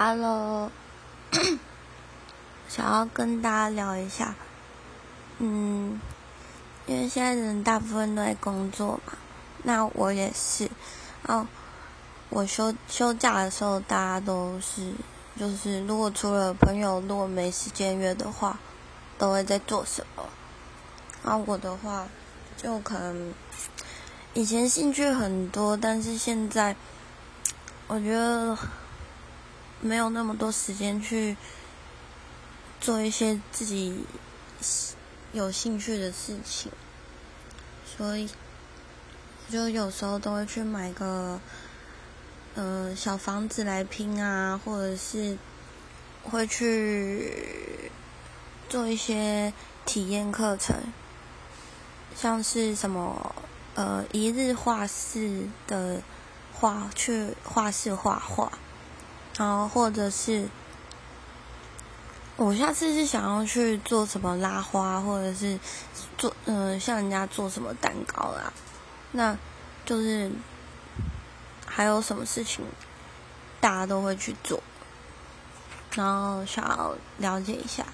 Hello，想要跟大家聊一下，嗯，因为现在人大部分都在工作嘛，那我也是，哦，我休休假的时候，大家都是，就是如果除了朋友如果没时间约的话，都会在做什么？那我的话，就可能以前兴趣很多，但是现在我觉得。没有那么多时间去做一些自己有兴趣的事情，所以就有时候都会去买个呃小房子来拼啊，或者是会去做一些体验课程，像是什么呃一日画室的画，去画室画画。然后，或者是我下次是想要去做什么拉花，或者是做嗯，像人家做什么蛋糕啦，那就是还有什么事情大家都会去做，然后想要了解一下。